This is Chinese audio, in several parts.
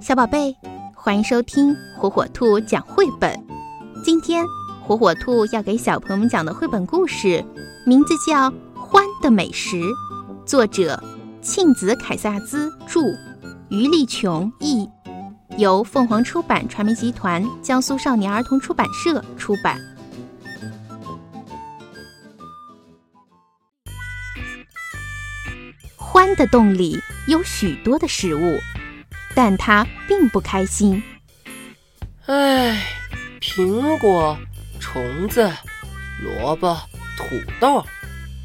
小宝贝，欢迎收听火火兔讲绘本。今天火火兔要给小朋友们讲的绘本故事，名字叫《欢的美食》，作者庆子凯萨兹著，于丽琼译，由凤凰出版传媒集团、江苏少年儿童出版社出版。欢的洞里有许多的食物。但他并不开心。唉，苹果、虫子、萝卜、土豆，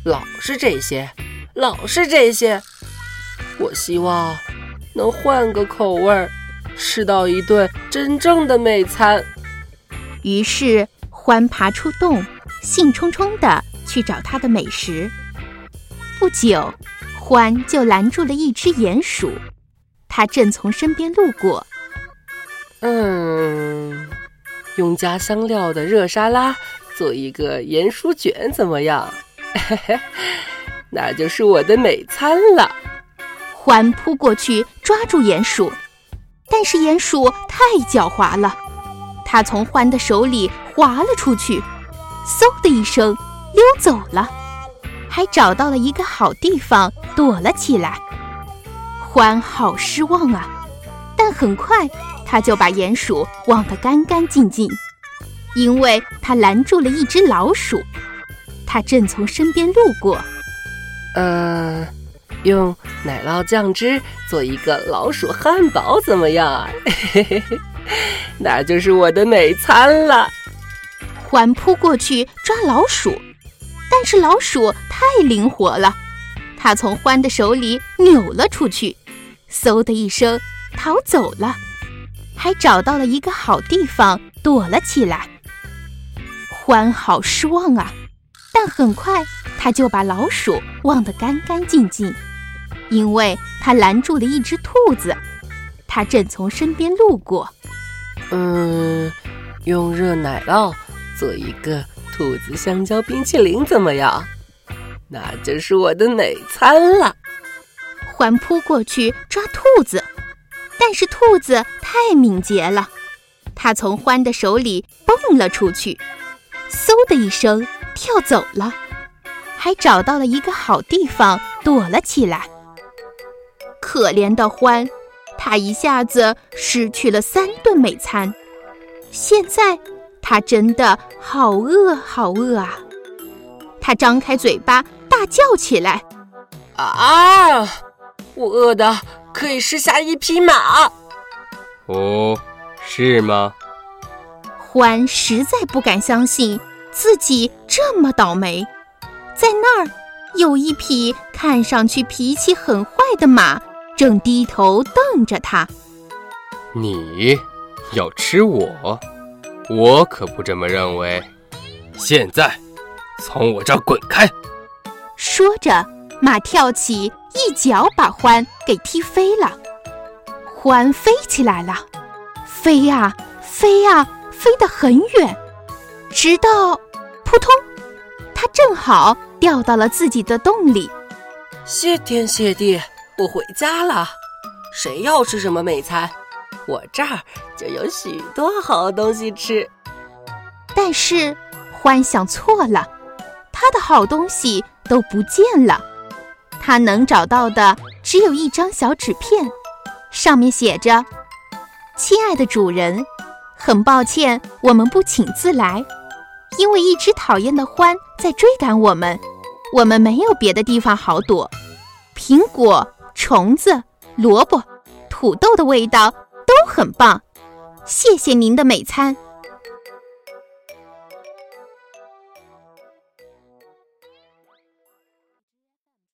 老是这些，老是这些。我希望能换个口味儿，吃到一顿真正的美餐。于是，獾爬出洞，兴冲冲地去找它的美食。不久，獾就拦住了一只鼹鼠。他正从身边路过。嗯，用加香料的热沙拉做一个盐酥卷怎么样？嘿嘿，那就是我的美餐了。獾扑过去抓住鼹鼠，但是鼹鼠太狡猾了，它从獾的手里滑了出去，嗖的一声溜走了，还找到了一个好地方躲了起来。欢好失望啊，但很快他就把鼹鼠忘得干干净净，因为他拦住了一只老鼠，它正从身边路过。呃，用奶酪酱汁做一个老鼠汉堡怎么样？嘿嘿嘿，那就是我的美餐了。獾扑过去抓老鼠，但是老鼠太灵活了，它从獾的手里扭了出去。嗖的一声，逃走了，还找到了一个好地方躲了起来。欢好失望啊，但很快他就把老鼠忘得干干净净，因为他拦住了一只兔子，它正从身边路过。嗯，用热奶酪做一个兔子香蕉冰淇淋怎么样？那就是我的美餐了。欢扑过去抓兔子，但是兔子太敏捷了，它从欢的手里蹦了出去，嗖的一声跳走了，还找到了一个好地方躲了起来。可怜的欢，他一下子失去了三顿美餐，现在他真的好饿好饿啊！他张开嘴巴大叫起来：“啊！”我饿的可以吃下一匹马。哦，是吗？欢实在不敢相信自己这么倒霉。在那儿，有一匹看上去脾气很坏的马，正低头瞪着他。你要吃我？我可不这么认为。现在，从我这儿滚开！说着，马跳起。一脚把獾给踢飞了，獾飞起来了，飞呀飞呀，飞得很远，直到扑通，它正好掉到了自己的洞里。谢天谢地，我回家了。谁要吃什么美餐，我这儿就有许多好东西吃。但是欢想错了，他的好东西都不见了。他能找到的只有一张小纸片，上面写着：“亲爱的主人，很抱歉我们不请自来，因为一只讨厌的獾在追赶我们，我们没有别的地方好躲。苹果、虫子、萝卜、土豆的味道都很棒，谢谢您的美餐。”